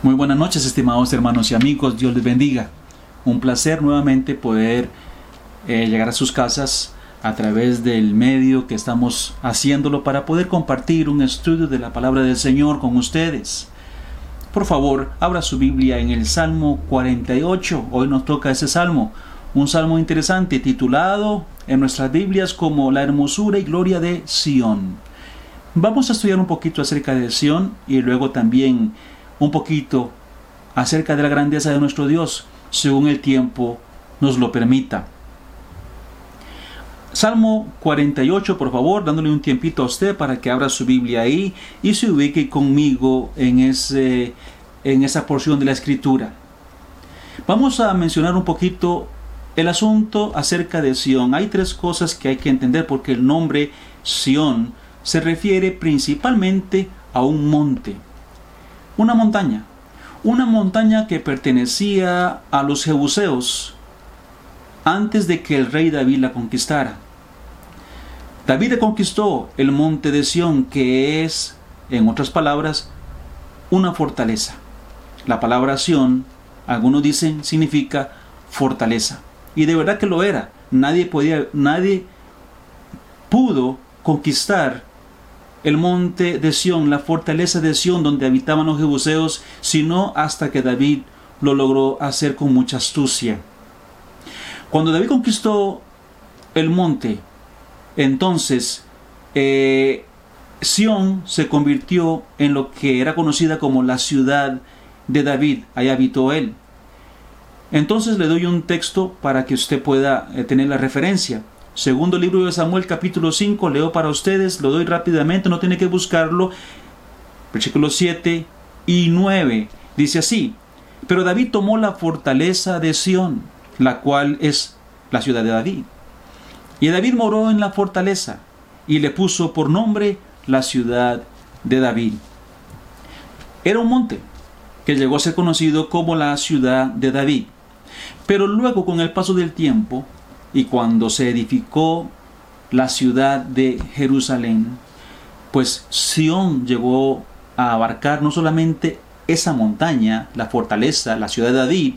Muy buenas noches, estimados hermanos y amigos. Dios les bendiga. Un placer nuevamente poder eh, llegar a sus casas a través del medio que estamos haciéndolo para poder compartir un estudio de la palabra del Señor con ustedes. Por favor, abra su Biblia en el Salmo 48. Hoy nos toca ese salmo. Un salmo interesante titulado en nuestras Biblias como La hermosura y gloria de Sión. Vamos a estudiar un poquito acerca de Sión y luego también un poquito acerca de la grandeza de nuestro Dios, según el tiempo nos lo permita. Salmo 48, por favor, dándole un tiempito a usted para que abra su Biblia ahí y se ubique conmigo en, ese, en esa porción de la escritura. Vamos a mencionar un poquito el asunto acerca de Sión. Hay tres cosas que hay que entender porque el nombre Sión se refiere principalmente a un monte una montaña, una montaña que pertenecía a los jebuseos antes de que el rey David la conquistara. David conquistó el monte de Sión, que es, en otras palabras, una fortaleza. La palabra Sión, algunos dicen, significa fortaleza. Y de verdad que lo era. Nadie podía, nadie pudo conquistar el monte de Sión, la fortaleza de Sión donde habitaban los jebuseos, sino hasta que David lo logró hacer con mucha astucia. Cuando David conquistó el monte, entonces eh, Sión se convirtió en lo que era conocida como la ciudad de David. Ahí habitó él. Entonces le doy un texto para que usted pueda eh, tener la referencia. Segundo libro de Samuel capítulo 5, leo para ustedes, lo doy rápidamente, no tiene que buscarlo. Versículos 7 y 9. Dice así, pero David tomó la fortaleza de Sión, la cual es la ciudad de David. Y David moró en la fortaleza y le puso por nombre la ciudad de David. Era un monte que llegó a ser conocido como la ciudad de David. Pero luego con el paso del tiempo, y cuando se edificó la ciudad de Jerusalén, pues Sión llegó a abarcar no solamente esa montaña, la fortaleza, la ciudad de David,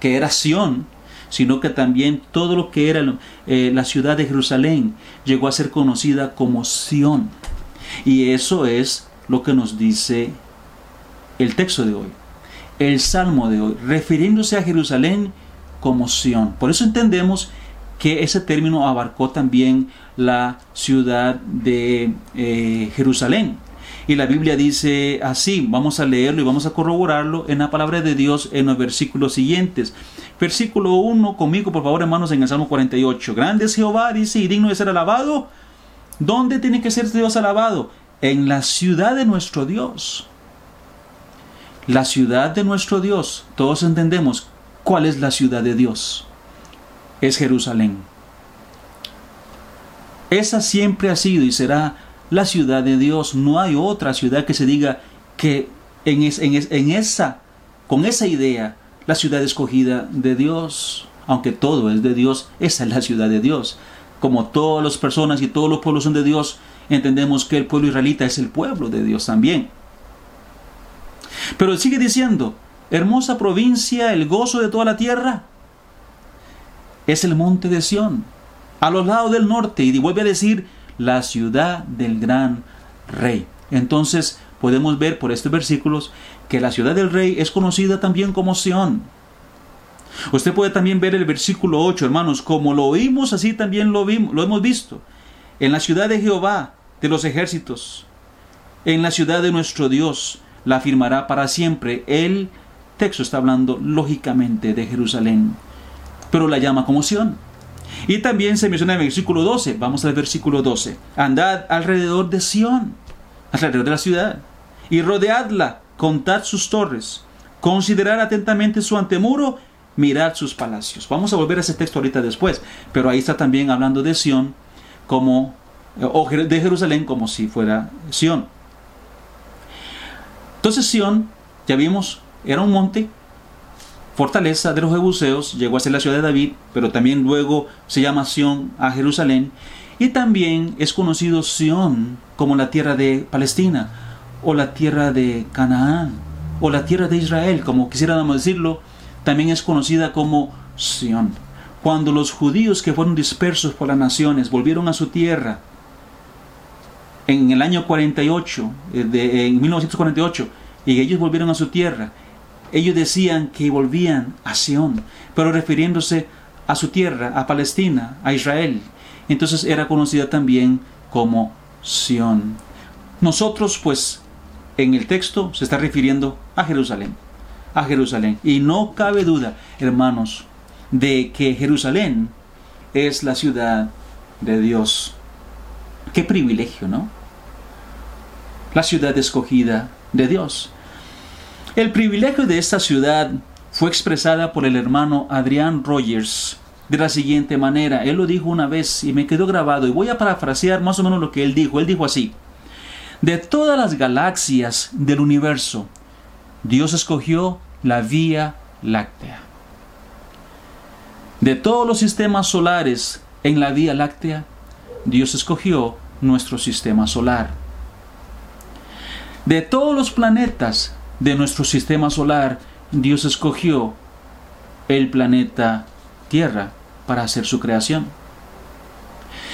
que era Sión, sino que también todo lo que era eh, la ciudad de Jerusalén llegó a ser conocida como Sión. Y eso es lo que nos dice el texto de hoy, el salmo de hoy, refiriéndose a Jerusalén como Sión. Por eso entendemos que ese término abarcó también la ciudad de eh, Jerusalén. Y la Biblia dice así, vamos a leerlo y vamos a corroborarlo en la palabra de Dios en los versículos siguientes. Versículo 1, conmigo por favor hermanos en el Salmo 48. Grande es Jehová, dice, y digno de ser alabado. ¿Dónde tiene que ser Dios alabado? En la ciudad de nuestro Dios. La ciudad de nuestro Dios. Todos entendemos cuál es la ciudad de Dios es Jerusalén. Esa siempre ha sido y será la ciudad de Dios. No hay otra ciudad que se diga que en, en, esa, con esa idea, la ciudad escogida de Dios, aunque todo es de Dios, esa es la ciudad de Dios. Como todas las personas y todos los pueblos son de Dios, entendemos que el pueblo israelita es el pueblo de Dios también. Pero sigue diciendo, hermosa provincia, el gozo de toda la tierra es el monte de Sión, a los lados del norte, y vuelve a decir la ciudad del gran rey. Entonces podemos ver por estos versículos que la ciudad del rey es conocida también como Sión. Usted puede también ver el versículo 8, hermanos, como lo oímos, así también lo, vimos, lo hemos visto. En la ciudad de Jehová de los ejércitos, en la ciudad de nuestro Dios, la afirmará para siempre. El texto está hablando lógicamente de Jerusalén pero la llama como Sión. Y también se menciona en el versículo 12, vamos al versículo 12, andad alrededor de Sión, alrededor de la ciudad, y rodeadla, contad sus torres, considerad atentamente su antemuro, mirad sus palacios. Vamos a volver a ese texto ahorita después, pero ahí está también hablando de Sión como, o de Jerusalén como si fuera Sión. Entonces Sión, ya vimos, era un monte fortaleza de los jebuseos, llegó a ser la ciudad de David, pero también luego se llama Sión a Jerusalén, y también es conocido Sión como la tierra de Palestina o la tierra de Canaán, o la tierra de Israel, como quisiéramos decirlo, también es conocida como Sión. Cuando los judíos que fueron dispersos por las naciones volvieron a su tierra en el año 48, eh, de, en 1948, y ellos volvieron a su tierra, ellos decían que volvían a Sión, pero refiriéndose a su tierra, a Palestina, a Israel. Entonces era conocida también como Sión. Nosotros, pues, en el texto se está refiriendo a Jerusalén, a Jerusalén. Y no cabe duda, hermanos, de que Jerusalén es la ciudad de Dios. Qué privilegio, ¿no? La ciudad escogida de Dios. El privilegio de esta ciudad fue expresada por el hermano Adrián Rogers de la siguiente manera. Él lo dijo una vez y me quedó grabado y voy a parafrasear más o menos lo que él dijo. Él dijo así, de todas las galaxias del universo, Dios escogió la Vía Láctea. De todos los sistemas solares en la Vía Láctea, Dios escogió nuestro sistema solar. De todos los planetas de nuestro sistema solar, Dios escogió el planeta Tierra para hacer su creación.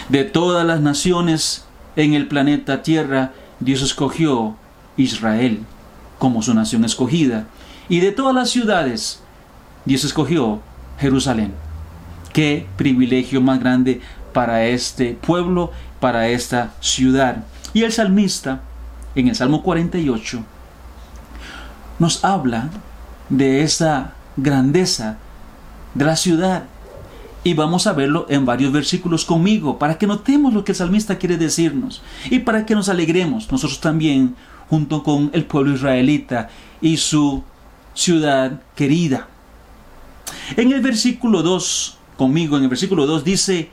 De todas las naciones en el planeta Tierra, Dios escogió Israel como su nación escogida. Y de todas las ciudades, Dios escogió Jerusalén. Qué privilegio más grande para este pueblo, para esta ciudad. Y el salmista, en el Salmo 48, nos habla de esa grandeza de la ciudad. Y vamos a verlo en varios versículos conmigo, para que notemos lo que el salmista quiere decirnos y para que nos alegremos nosotros también junto con el pueblo israelita y su ciudad querida. En el versículo 2, conmigo en el versículo 2 dice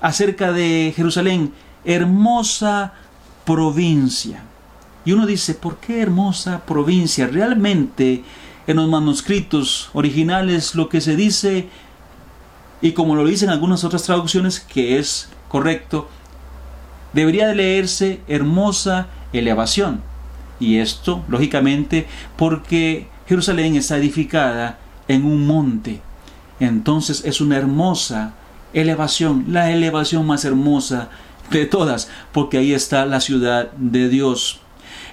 acerca de Jerusalén, hermosa provincia. Y uno dice, ¿por qué hermosa provincia? Realmente en los manuscritos originales lo que se dice, y como lo dicen algunas otras traducciones, que es correcto, debería de leerse hermosa elevación. Y esto, lógicamente, porque Jerusalén está edificada en un monte. Entonces es una hermosa elevación, la elevación más hermosa de todas, porque ahí está la ciudad de Dios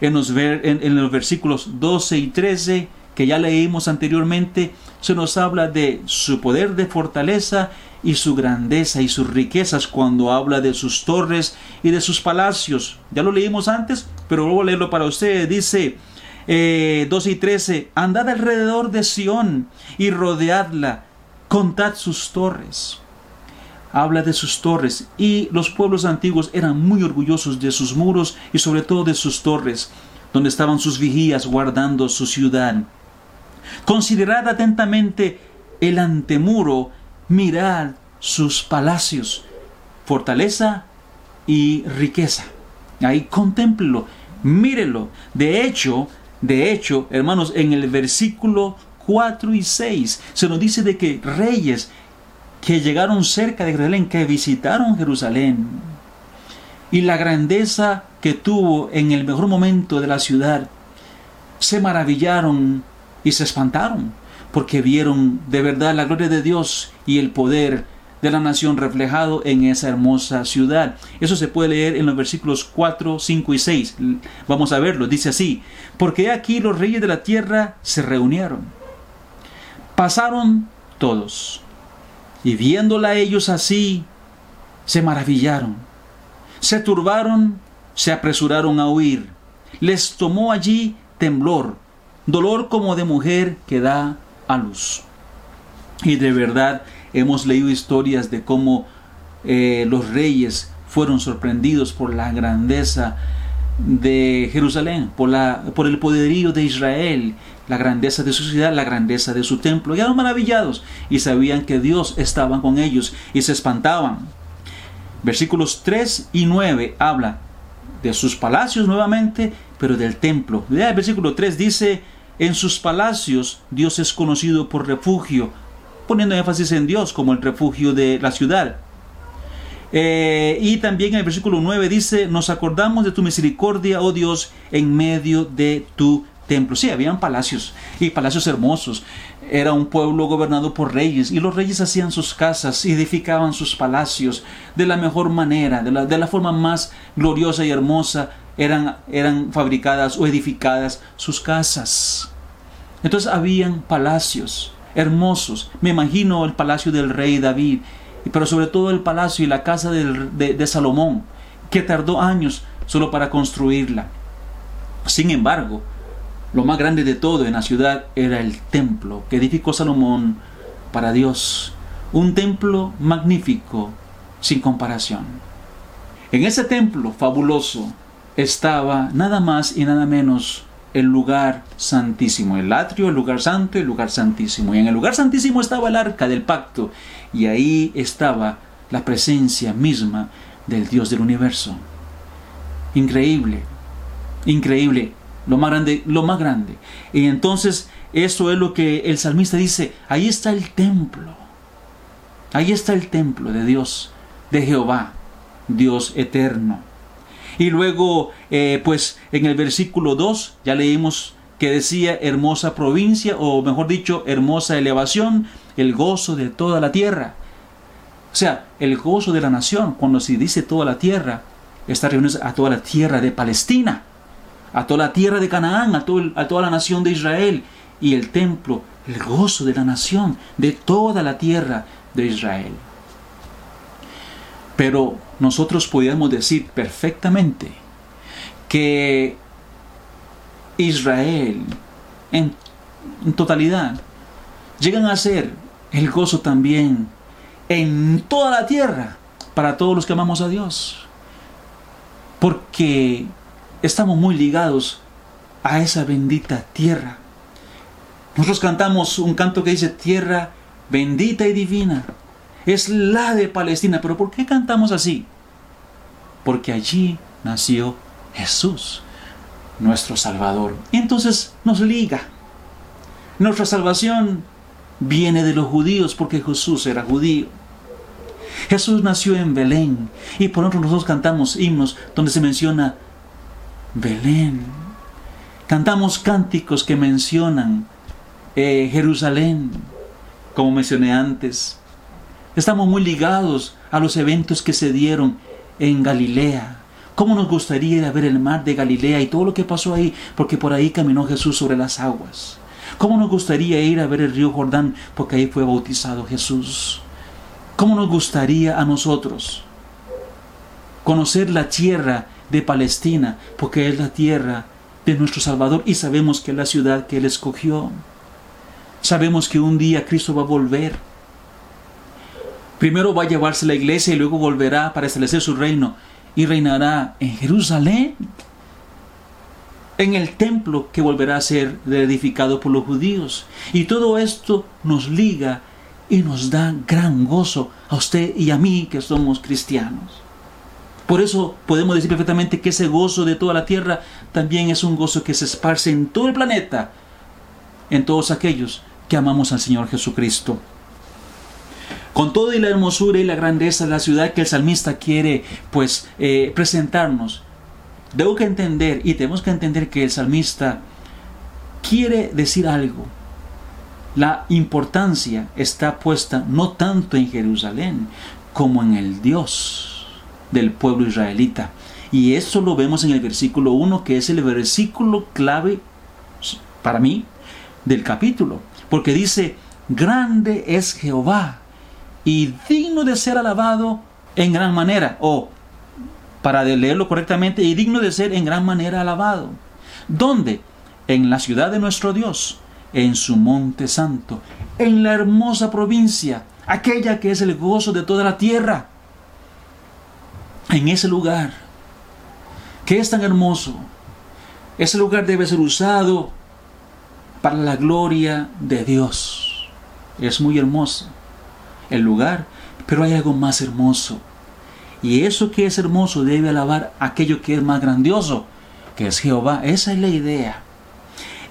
en los, versículos 12 y 13 que ya leímos anteriormente, se nos habla de su poder de fortaleza y su grandeza y sus riquezas cuando habla de sus torres y de sus palacios. Ya lo leímos antes, pero vuelvo a leerlo para ustedes. Dice eh, 12 y 13, andad alrededor de Sión y rodeadla, contad sus torres habla de sus torres y los pueblos antiguos eran muy orgullosos de sus muros y sobre todo de sus torres, donde estaban sus vigías guardando su ciudad. Considerad atentamente el antemuro, mirad sus palacios, fortaleza y riqueza. Ahí contémplelo, mírelo. De hecho, de hecho, hermanos, en el versículo 4 y 6 se nos dice de que reyes que llegaron cerca de Jerusalén, que visitaron Jerusalén, y la grandeza que tuvo en el mejor momento de la ciudad, se maravillaron y se espantaron, porque vieron de verdad la gloria de Dios y el poder de la nación reflejado en esa hermosa ciudad. Eso se puede leer en los versículos 4, 5 y 6. Vamos a verlo. Dice así, porque aquí los reyes de la tierra se reunieron. Pasaron todos y viéndola ellos así, se maravillaron, se turbaron, se apresuraron a huir. Les tomó allí temblor, dolor como de mujer que da a luz. Y de verdad hemos leído historias de cómo eh, los reyes fueron sorprendidos por la grandeza de Jerusalén, por, la, por el poderío de Israel, la grandeza de su ciudad, la grandeza de su templo. Y eran maravillados y sabían que Dios estaba con ellos y se espantaban. Versículos 3 y 9 habla de sus palacios nuevamente, pero del templo. El versículo 3 dice, en sus palacios Dios es conocido por refugio, poniendo énfasis en Dios como el refugio de la ciudad. Eh, y también en el versículo 9 dice, nos acordamos de tu misericordia, oh Dios, en medio de tu templo. Sí, habían palacios y palacios hermosos. Era un pueblo gobernado por reyes y los reyes hacían sus casas, edificaban sus palacios de la mejor manera, de la, de la forma más gloriosa y hermosa. Eran, eran fabricadas o edificadas sus casas. Entonces habían palacios hermosos. Me imagino el palacio del rey David, pero sobre todo el palacio y la casa de, de Salomón, que tardó años solo para construirla. Sin embargo, lo más grande de todo en la ciudad era el templo que edificó Salomón para Dios. Un templo magnífico, sin comparación. En ese templo fabuloso estaba nada más y nada menos el lugar santísimo, el atrio, el lugar santo, el lugar santísimo. Y en el lugar santísimo estaba el arca del pacto y ahí estaba la presencia misma del Dios del universo. Increíble, increíble, lo más grande, lo más grande. Y entonces eso es lo que el salmista dice, ahí está el templo. Ahí está el templo de Dios, de Jehová, Dios eterno. Y luego, eh, pues en el versículo 2 ya leímos que decía hermosa provincia, o mejor dicho, hermosa elevación, el gozo de toda la tierra. O sea, el gozo de la nación, cuando se dice toda la tierra, está reunido a toda la tierra de Palestina, a toda la tierra de Canaán, a, a toda la nación de Israel, y el templo, el gozo de la nación, de toda la tierra de Israel. Pero nosotros podríamos decir perfectamente que Israel en, totalidad llegan a ser el gozo también en toda la tierra para todos los que amamos a Dios. Porque estamos muy ligados a esa bendita tierra. Nosotros cantamos un canto que dice tierra bendita y divina es la de Palestina. Pero ¿por qué cantamos así? Porque allí nació Jesús, nuestro Salvador. Y entonces nos liga. Nuestra salvación viene de los judíos porque Jesús era judío. Jesús nació en Belén y por otro nosotros cantamos himnos donde se menciona Belén. Cantamos cánticos que mencionan eh, Jerusalén, como mencioné antes. Estamos muy ligados a los eventos que se dieron en Galilea. ¿Cómo nos gustaría ir a ver el mar de Galilea y todo lo que pasó ahí? Porque por ahí caminó Jesús sobre las aguas. ¿Cómo nos gustaría ir a ver el río Jordán? Porque ahí fue bautizado Jesús. ¿Cómo nos gustaría a nosotros conocer la tierra de Palestina? Porque es la tierra de nuestro Salvador y sabemos que es la ciudad que Él escogió. Sabemos que un día Cristo va a volver Primero va a llevarse la iglesia y luego volverá para establecer su reino y reinará en Jerusalén, en el templo que volverá a ser edificado por los judíos. Y todo esto nos liga y nos da gran gozo a usted y a mí que somos cristianos. Por eso podemos decir perfectamente que ese gozo de toda la tierra también es un gozo que se esparce en todo el planeta, en todos aquellos que amamos al Señor Jesucristo. Con toda la hermosura y la grandeza de la ciudad que el salmista quiere pues eh, presentarnos, debo que entender y tenemos que entender que el salmista quiere decir algo. La importancia está puesta no tanto en Jerusalén como en el Dios del pueblo israelita. Y eso lo vemos en el versículo 1, que es el versículo clave para mí del capítulo. Porque dice, grande es Jehová y digno de ser alabado en gran manera, o para leerlo correctamente, y digno de ser en gran manera alabado. ¿Dónde? En la ciudad de nuestro Dios, en su monte santo, en la hermosa provincia, aquella que es el gozo de toda la tierra. En ese lugar, que es tan hermoso, ese lugar debe ser usado para la gloria de Dios. Es muy hermoso el lugar, pero hay algo más hermoso. Y eso que es hermoso debe alabar aquello que es más grandioso, que es Jehová. Esa es la idea.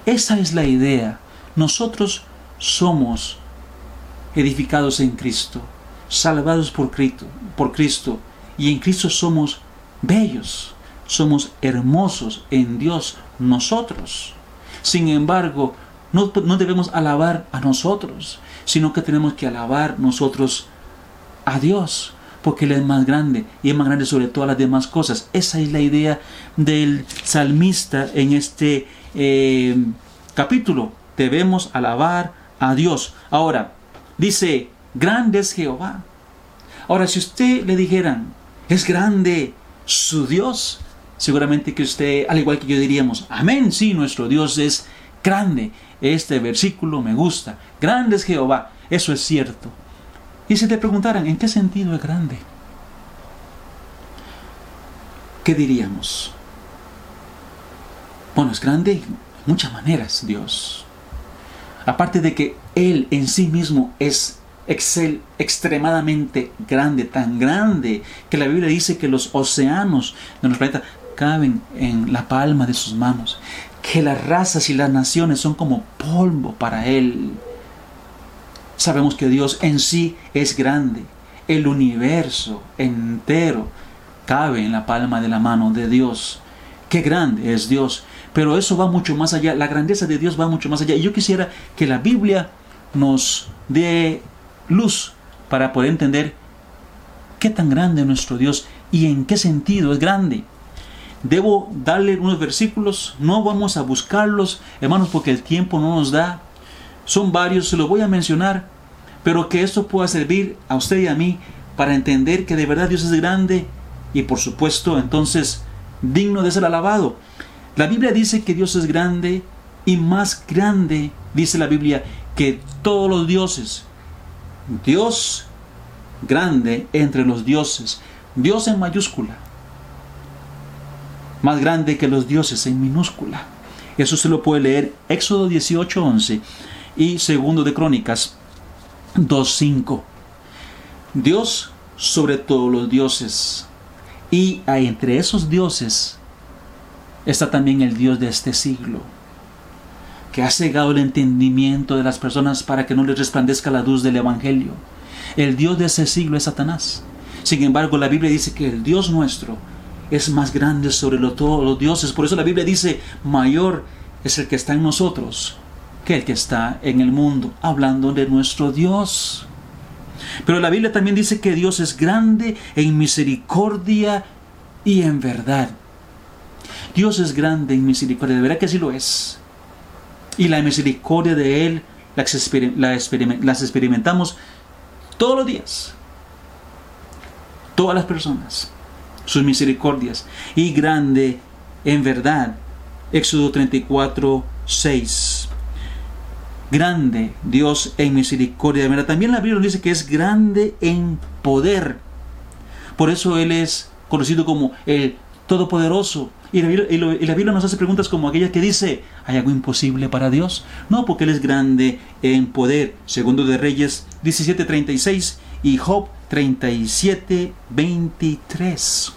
Esa es la idea. Nosotros somos edificados en Cristo, salvados por Cristo, por Cristo, y en Cristo somos bellos, somos hermosos en Dios nosotros. Sin embargo, no, no debemos alabar a nosotros, sino que tenemos que alabar nosotros a Dios, porque Él es más grande y es más grande sobre todas las demás cosas. Esa es la idea del salmista en este eh, capítulo. Debemos alabar a Dios. Ahora, dice, grande es Jehová. Ahora, si usted le dijeran, es grande su Dios, seguramente que usted, al igual que yo diríamos, amén, sí, nuestro Dios es grande. Este versículo me gusta. Grande es Jehová. Eso es cierto. Y si te preguntaran, ¿en qué sentido es grande? ¿Qué diríamos? Bueno, es grande en muchas maneras, Dios. Aparte de que Él en sí mismo es excel, extremadamente grande, tan grande que la Biblia dice que los océanos de nuestro planeta caben en la palma de sus manos, que las razas y las naciones son como polvo para Él. Sabemos que Dios en sí es grande, el universo entero cabe en la palma de la mano de Dios. Qué grande es Dios. Pero eso va mucho más allá, la grandeza de Dios va mucho más allá. Y yo quisiera que la Biblia nos dé luz para poder entender qué tan grande es nuestro Dios y en qué sentido es grande. Debo darle unos versículos, no vamos a buscarlos, hermanos, porque el tiempo no nos da. Son varios, se los voy a mencionar, pero que esto pueda servir a usted y a mí para entender que de verdad Dios es grande y por supuesto entonces digno de ser alabado. La Biblia dice que Dios es grande y más grande, dice la Biblia, que todos los dioses. Dios grande entre los dioses. Dios en mayúscula. Más grande que los dioses en minúscula. Eso se lo puede leer Éxodo 18:11 y segundo de Crónicas 2:5. Dios sobre todos los dioses. Y entre esos dioses está también el Dios de este siglo ha cegado el entendimiento de las personas para que no les resplandezca la luz del Evangelio. El Dios de ese siglo es Satanás. Sin embargo, la Biblia dice que el Dios nuestro es más grande sobre todos los dioses. Por eso la Biblia dice, mayor es el que está en nosotros que el que está en el mundo, hablando de nuestro Dios. Pero la Biblia también dice que Dios es grande en misericordia y en verdad. Dios es grande en misericordia, de verdad que así lo es y la misericordia de Él las, experimentamos todos los días. Todas las personas, sus misericordias. Y grande en verdad. Éxodo 34, 6. Grande Dios en misericordia. También la Biblia dice que es grande en poder. Por eso Él es conocido como el Todopoderoso, y la, Biblia, nos hace preguntas como aquella que dice, ¿hay algo imposible para Dios? No, porque Él es grande en poder. Segundo de Reyes 17:36 y Job 37:23.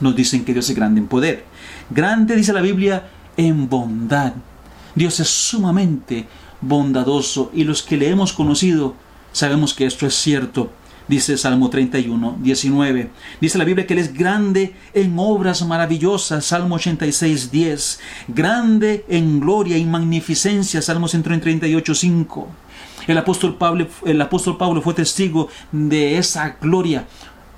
Nos dicen que Dios es grande en poder. Grande, dice la Biblia, en bondad. Dios es sumamente bondadoso y los que le hemos conocido sabemos que esto es cierto dice Salmo 31, 19. Dice la Biblia que Él es grande en obras maravillosas, Salmo 86, 10. Grande en gloria y magnificencia, Salmo 138, 5. El apóstol, Pablo, el apóstol Pablo fue testigo de esa gloria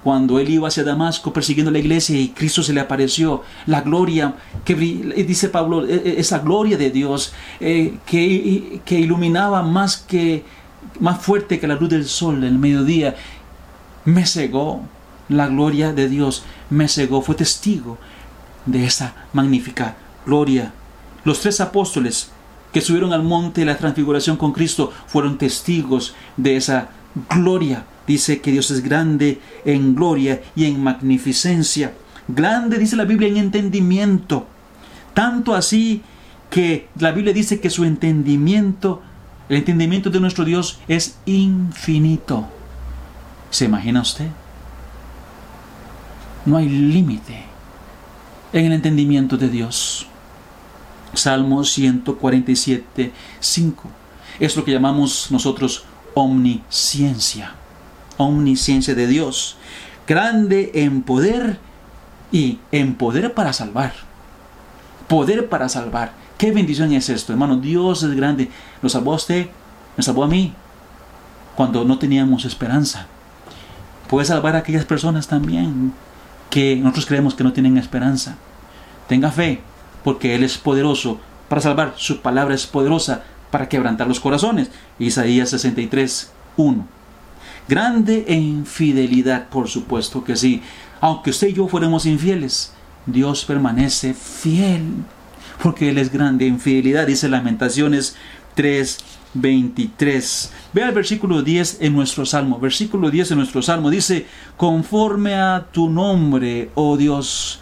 cuando él iba hacia Damasco persiguiendo la iglesia y Cristo se le apareció, la gloria que dice Pablo, e, e, esa gloria de Dios eh, que, que iluminaba más que más fuerte que la luz del sol el mediodía me cegó la gloria de Dios, me cegó, fue testigo de esa magnífica gloria. Los tres apóstoles que subieron al monte de la transfiguración con Cristo fueron testigos de esa gloria. Dice que Dios es grande en gloria y en magnificencia. Grande, dice la Biblia, en entendimiento. Tanto así que la Biblia dice que su entendimiento, el entendimiento de nuestro Dios es infinito. ¿Se imagina usted? No hay límite en el entendimiento de Dios. Salmo 147, 5. Es lo que llamamos nosotros omnisciencia. Omnisciencia de Dios. Grande en poder y en poder para salvar. Poder para salvar. Qué bendición es esto, hermano. Dios es grande. Lo salvó a usted, me salvó a mí, cuando no teníamos esperanza. Puede salvar a aquellas personas también que nosotros creemos que no tienen esperanza. Tenga fe, porque Él es poderoso para salvar. Su palabra es poderosa para quebrantar los corazones. Isaías 63, 1. Grande en fidelidad, por supuesto que sí. Aunque usted y yo fuéramos infieles, Dios permanece fiel, porque Él es grande en fidelidad, dice Lamentaciones 3, 23. Ve al versículo 10 en nuestro salmo. Versículo 10 en nuestro salmo dice, conforme a tu nombre, oh Dios,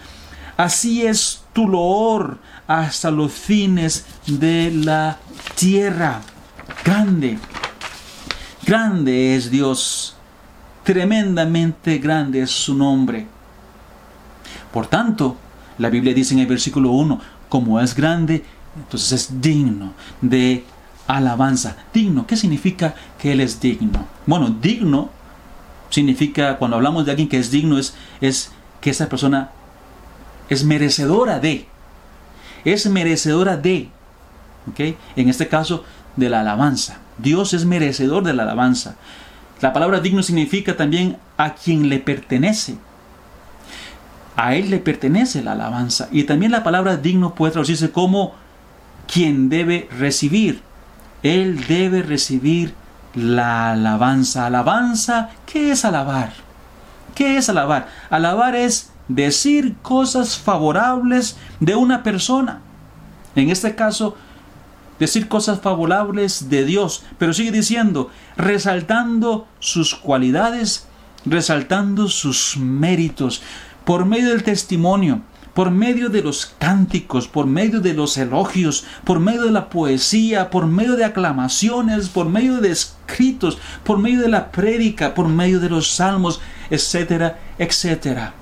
así es tu loor hasta los fines de la tierra. Grande, grande es Dios, tremendamente grande es su nombre. Por tanto, la Biblia dice en el versículo 1, como es grande, entonces es digno de alabanza. Digno, ¿qué significa que Él es digno? Bueno, digno significa, cuando hablamos de alguien que es digno, es, es que esa persona es merecedora de. Es merecedora de. ¿ok? En este caso, de la alabanza. Dios es merecedor de la alabanza. La palabra digno significa también a quien le pertenece. A Él le pertenece la alabanza. Y también la palabra digno puede traducirse como quien debe recibir. Él debe recibir la alabanza. Alabanza, ¿qué es alabar? ¿Qué es alabar? Alabar es decir cosas favorables de una persona. En este caso, decir cosas favorables de Dios, pero sigue diciendo, resaltando sus cualidades, resaltando sus méritos, por medio del testimonio, por medio de los cánticos, por medio de los elogios, por medio de la poesía, por medio de aclamaciones, por medio de escritos, por medio de la prédica, por medio de los salmos, etcétera, etcétera.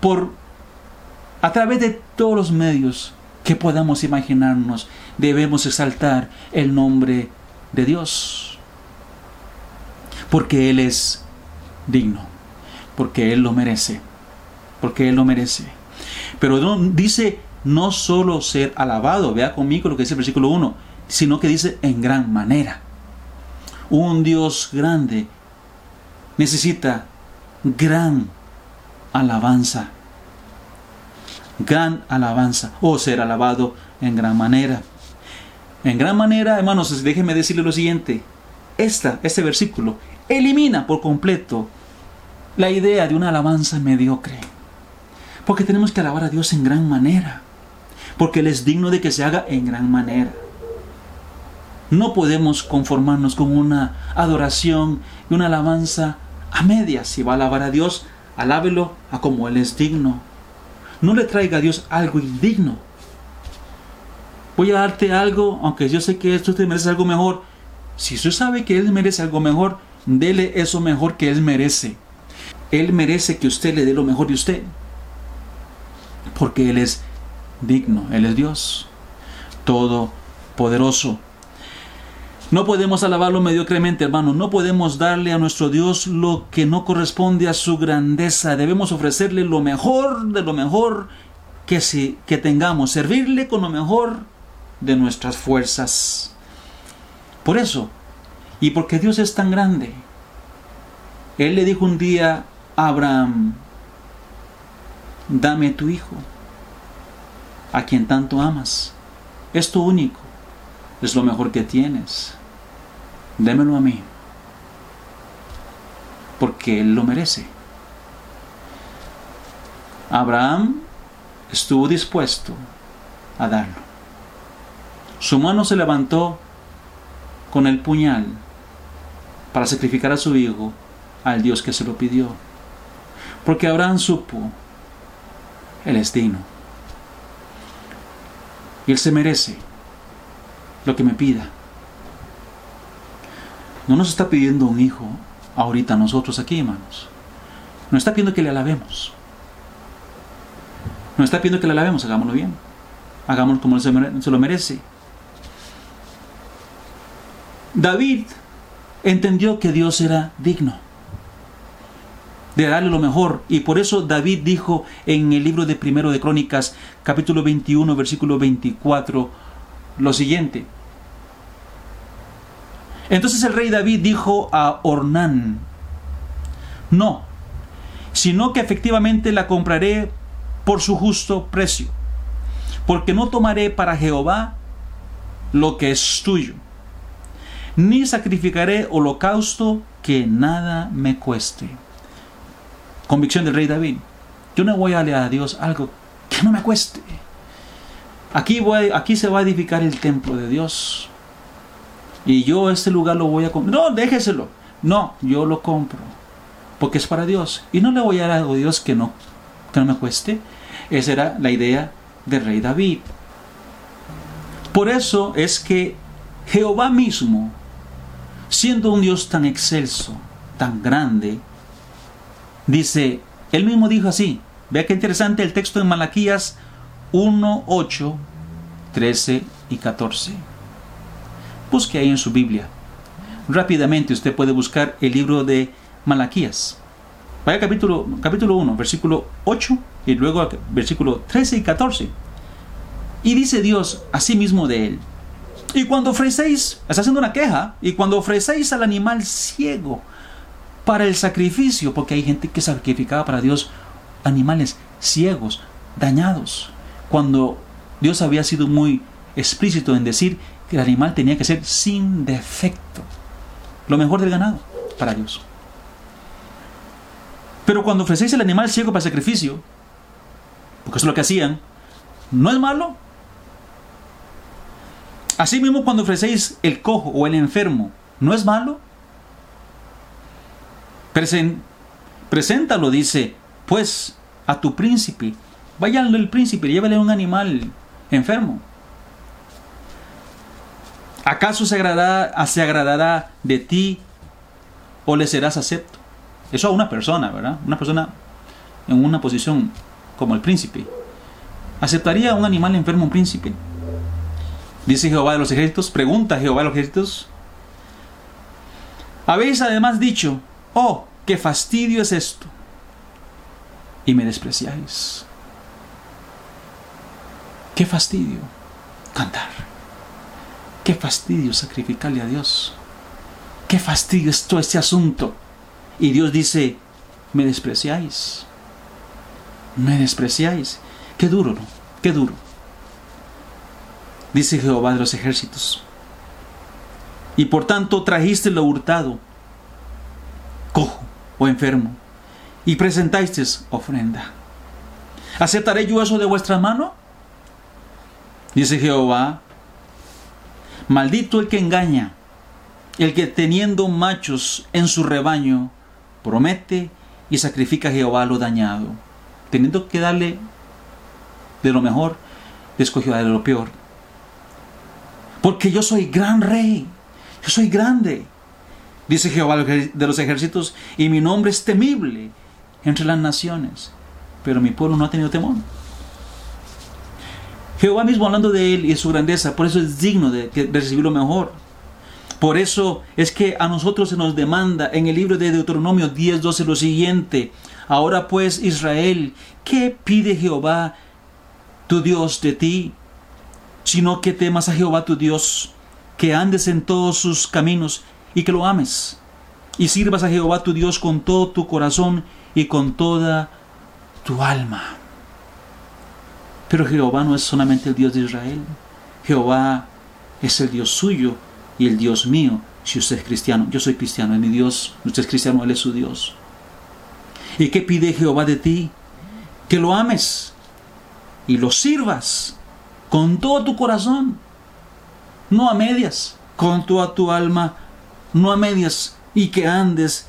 Por a través de todos los medios que podamos imaginarnos, debemos exaltar el nombre de Dios. Porque Él es digno, porque Él lo merece porque Él lo merece. Pero no, dice no solo ser alabado, vea conmigo lo que dice el versículo 1, sino que dice en gran manera. Un Dios grande necesita gran alabanza. Gran alabanza o ser alabado en gran manera. En gran manera, hermanos, déjenme decirle lo siguiente. Esta, este versículo elimina por completo la idea de una alabanza mediocre. Porque tenemos que alabar a Dios en gran manera. Porque Él es digno de que se haga en gran manera. No podemos conformarnos con una adoración y una alabanza a medias. Si va a alabar a Dios, alábelo a como Él es digno. No le traiga a Dios algo indigno. Voy a darte algo, aunque yo sé que esto te merece algo mejor. Si usted sabe que Él merece algo mejor, dele eso mejor que Él merece. Él merece que usted le dé lo mejor de usted porque Él es digno, Él es Dios, todopoderoso. No podemos alabarlo mediocremente, hermano. No podemos darle a nuestro Dios lo que no corresponde a su grandeza. Debemos ofrecerle lo mejor de lo mejor que, que tengamos. Servirle con lo mejor de nuestras fuerzas. Por eso, y porque Dios es tan grande, Él le dijo un día a Abraham, dame tu hijo, a quien tanto amas. Es tu único, es lo mejor que tienes. Démelo a mí, porque él lo merece. Abraham estuvo dispuesto a darlo. Su mano se levantó con el puñal para sacrificar a su hijo al Dios que se lo pidió. Porque Abraham supo él es. Y Él se merece lo que me pida. No nos está pidiendo un hijo ahorita nosotros aquí, hermanos. Nos está pidiendo que le alabemos. Nos está pidiendo que le alabemos, hagámoslo bien. Hagámoslo como Él se lo merece. David entendió que Dios era digno de darle lo mejor. Y por eso David dijo en el libro de Primero de Crónicas, capítulo 21, versículo 24, lo siguiente. Entonces el rey David dijo a Ornán, no, sino que efectivamente la compraré por su justo precio, porque no tomaré para Jehová lo que es tuyo, ni sacrificaré holocausto que nada me cueste. Convicción del rey David. Yo no voy a darle a Dios algo que no me cueste. Aquí, voy, aquí se va a edificar el templo de Dios. Y yo este lugar lo voy a comprar. No, déjeselo. No, yo lo compro. Porque es para Dios. Y no le voy a dar algo a Dios que no, que no me cueste. Esa era la idea del rey David. Por eso es que Jehová mismo, siendo un Dios tan excelso, tan grande, dice, él mismo dijo así, vea qué interesante el texto de Malaquías 1, 8, 13 y 14. Busque ahí en su Biblia. Rápidamente usted puede buscar el libro de Malaquías. Vaya capítulo, capítulo 1, versículo 8 y luego versículo 13 y 14. Y dice Dios así mismo de él. Y cuando ofrecéis, está haciendo una queja, y cuando ofrecéis al animal ciego para el sacrificio, porque hay gente que sacrificaba para Dios animales ciegos, dañados cuando Dios había sido muy explícito en decir que el animal tenía que ser sin defecto. Lo mejor del ganado para Dios. Pero cuando ofrecéis el animal ciego para sacrificio, porque eso es lo que hacían, no es malo. Asimismo, cuando ofrecéis el cojo o el enfermo, ¿no es malo? Preséntalo, dice, pues, a tu príncipe Vaya el príncipe, llévale un animal enfermo. ¿Acaso se agradará, se agradará de ti o le serás acepto? Eso a una persona, ¿verdad? Una persona en una posición como el príncipe. ¿Aceptaría un animal enfermo un príncipe? Dice Jehová de los ejércitos, pregunta Jehová de los ejércitos. Habéis además dicho, oh, qué fastidio es esto, y me despreciáis. Qué fastidio cantar. Qué fastidio sacrificarle a Dios. Qué fastidio es todo este asunto. Y Dios dice, me despreciáis. Me despreciáis. Qué duro, ¿no? Qué duro. Dice Jehová de los ejércitos. Y por tanto trajiste lo hurtado, o enfermo, y presentasteis ofrenda. ¿Aceptaré yo eso de vuestra mano? Dice Jehová, maldito el que engaña, el que teniendo machos en su rebaño, promete y sacrifica a Jehová lo dañado. Teniendo que darle de lo mejor, le escogió darle lo peor. Porque yo soy gran rey, yo soy grande, dice Jehová de los ejércitos, y mi nombre es temible entre las naciones, pero mi pueblo no ha tenido temor. Jehová mismo hablando de él y de su grandeza, por eso es digno de, recibir lo mejor. Por eso es que a nosotros se nos demanda en el libro de Deuteronomio 10:12 lo siguiente. Ahora pues Israel, ¿qué pide Jehová tu Dios de ti? Sino que temas a Jehová tu Dios, que andes en todos sus caminos y que lo ames. Y sirvas a Jehová tu Dios con todo tu corazón y con toda tu alma. Pero Jehová no es solamente el Dios de Israel. Jehová es el Dios suyo y el Dios mío. Si usted es cristiano, yo soy cristiano, es mi Dios. Usted es cristiano, Él es su Dios. ¿Y qué pide Jehová de ti? Que lo ames y lo sirvas con todo tu corazón, no a medias, con toda tu alma, no a medias, y que andes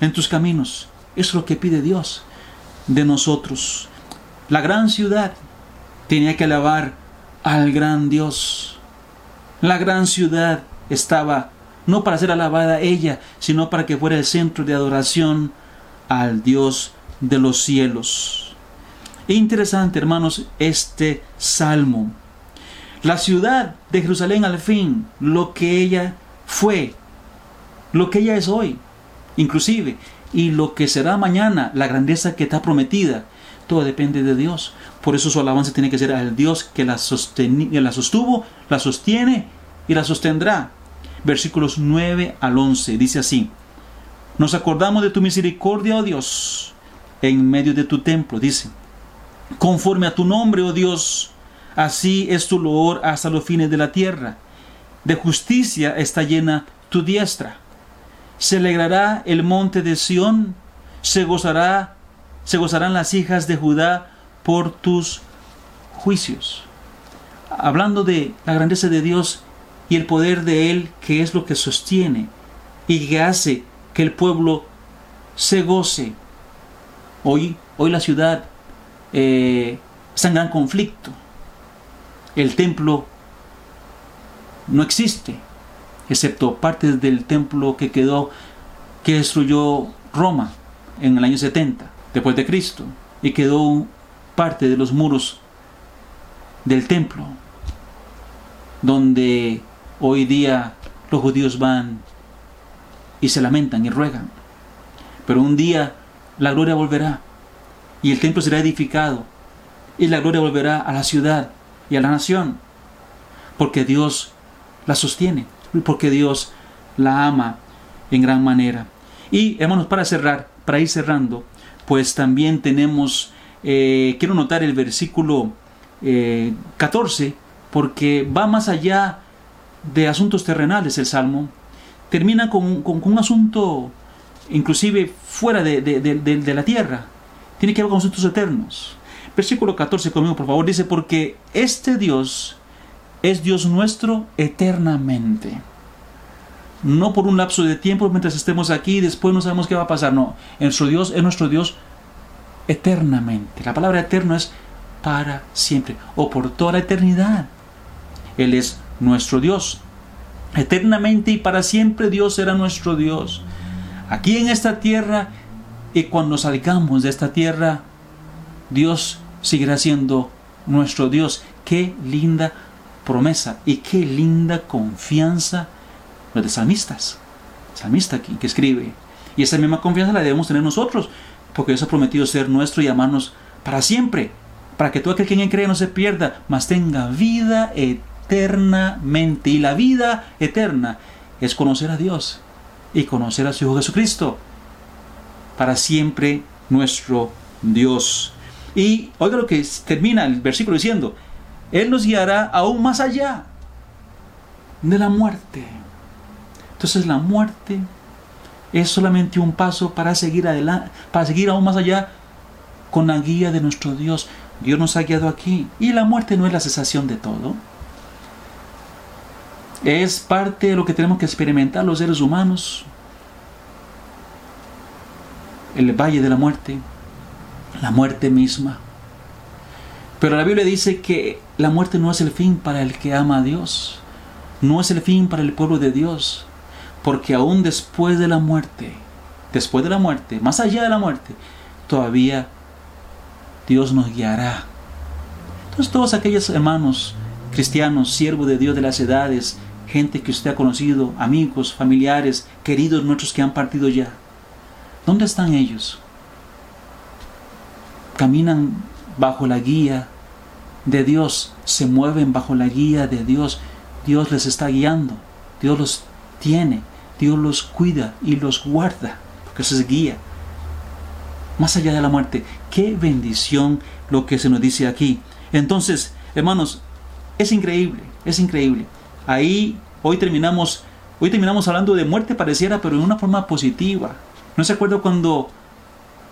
en tus caminos. Es lo que pide Dios de nosotros. La gran ciudad tenía que alabar al gran Dios. La gran ciudad estaba no para ser alabada ella, sino para que fuera el centro de adoración al Dios de los cielos. Interesante, hermanos, este salmo. La ciudad de Jerusalén al fin, lo que ella fue, lo que ella es hoy, inclusive, y lo que será mañana, la grandeza que está prometida, Todo depende de Dios. Por eso su alabanza tiene que ser al Dios que la, sostuvo, la sostiene y la sostendrá. Versículos 9 al 11 dice así. Nos acordamos de tu misericordia, oh Dios, en medio de tu templo, dice. Conforme a tu nombre, oh Dios, así es tu loor hasta los fines de la tierra. De justicia está llena tu diestra. Se alegrará el monte de Sión, se gozará, se gozarán las hijas de Judá por tus juicios. Hablando de la grandeza de Dios y el poder de Él, que es lo que sostiene y que hace que el pueblo se goce. Hoy, hoy la ciudad eh, está en gran conflicto. El templo no existe, excepto parte del templo que quedó, que destruyó Roma en el año 70 después de Cristo, y quedó parte de los muros del templo, donde hoy día los judíos van y se lamentan y ruegan. Pero un día la gloria volverá y el templo será edificado y la gloria volverá a la ciudad y a la nación porque Dios la sostiene, porque Dios la ama en gran manera. Y hermanos, para cerrar, para ir cerrando, pues también tenemos, eh, quiero notar el versículo 14, eh, porque va más allá de asuntos terrenales el Salmo, termina con, un asunto inclusive fuera de, la tierra. Tiene que ver con asuntos eternos. Versículo 14 conmigo, por favor, dice, porque este Dios es Dios nuestro eternamente. No por un lapso de tiempo mientras estemos aquí y después no sabemos qué va a pasar. No, nuestro Dios es nuestro Dios eternamente. La palabra eterno es para siempre o por toda la eternidad. Él es nuestro Dios. Eternamente y para siempre Dios será nuestro Dios. Aquí en esta tierra y cuando salgamos de esta tierra, Dios seguirá siendo nuestro Dios. Qué linda promesa y qué linda confianza los salmistas. Salmista aquí que escribe. Y esa misma confianza la debemos tener nosotros, porque Dios ha prometido ser nuestro y amarnos para siempre, para que todo aquel que en cree no se pierda, mas tenga vida eterna eternamente. Y la vida eterna es conocer a Dios y conocer a su Hijo Jesucristo. Para siempre nuestro Dios. Y oiga lo que termina el versículo diciendo, Él nos guiará aún más allá de la muerte. Entonces la muerte es solamente un paso para seguir adelante, para seguir aún más allá con la guía de nuestro Dios. Dios nos ha guiado aquí. Y la muerte no es la cesación de todo. Es parte de lo que tenemos que experimentar los seres humanos. El valle de la muerte, la muerte misma. Pero la Biblia dice que la muerte no es el fin para el que ama a Dios, no es el fin para el pueblo de Dios, porque aún después de la muerte, después de la muerte, más allá de la muerte, todavía Dios nos guiará. Entonces todos aquellos hermanos cristianos, siervos de Dios de las edades, gente que usted ha conocido, amigos, familiares, queridos nuestros que han partido ya. ¿Dónde están ellos? Caminan bajo la guía de Dios, se mueven bajo la guía de Dios. Dios les está guiando, Dios los tiene, Dios los cuida y los guarda, porque eso es guía. Más allá de la muerte, qué bendición lo que se nos dice aquí. Entonces, hermanos, es increíble, es increíble. Ahí hoy terminamos, hoy terminamos hablando de muerte pareciera, pero en una forma positiva. ¿No se acuerda cuando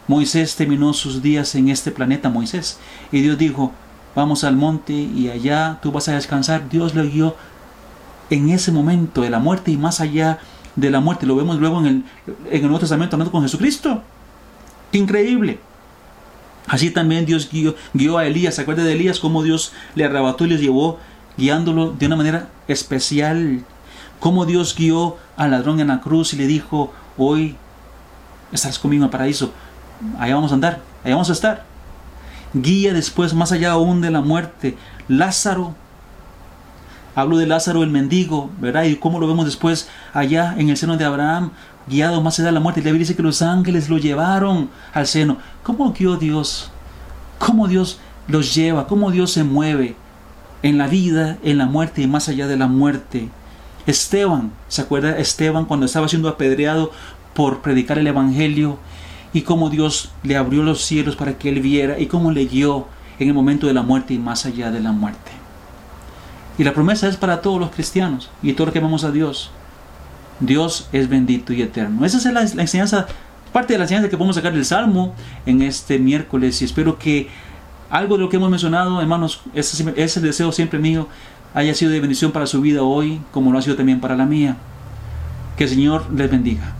Moisés terminó sus días en este planeta, Moisés? Y Dios dijo, vamos al monte y allá tú vas a descansar. Dios le guió en ese momento de la muerte y más allá de la muerte. Lo vemos luego en el, en el Nuevo Testamento hablando con Jesucristo. ¡Qué increíble! Así también Dios guió, guió a Elías. ¿Se de Elías? Cómo Dios le arrebató y les llevó guiándolo de una manera especial. Como Dios guió al ladrón en la cruz y le dijo, hoy estarás conmigo en el paraíso. Allá vamos a andar, allá vamos a estar. Guía después, más allá aún de la muerte. Lázaro, hablo de Lázaro el mendigo, ¿verdad? Y cómo lo vemos después allá en el seno de Abraham, guiado más allá de la muerte. Y la Biblia dice que los ángeles lo llevaron al seno. ¿Cómo guió Dios cómo Dios los lleva, cómo Dios se mueve en la vida, en la muerte y más allá de la muerte. Esteban, ¿se acuerda Esteban cuando estaba siendo apedreado por predicar el Evangelio? Y cómo Dios le abrió los cielos para que él viera y cómo le guió en el momento de la muerte y más allá de la muerte. Y la promesa es para todos los cristianos y todos los que amamos a Dios. Dios es bendito y eterno. Esa es la, enseñanza, parte de la enseñanza que podemos sacar del Salmo en este miércoles y espero que algo de lo que hemos mencionado, hermanos, ese es el deseo siempre mío, haya sido de bendición para su vida hoy, como lo ha sido también para la mía. Que el Señor les bendiga.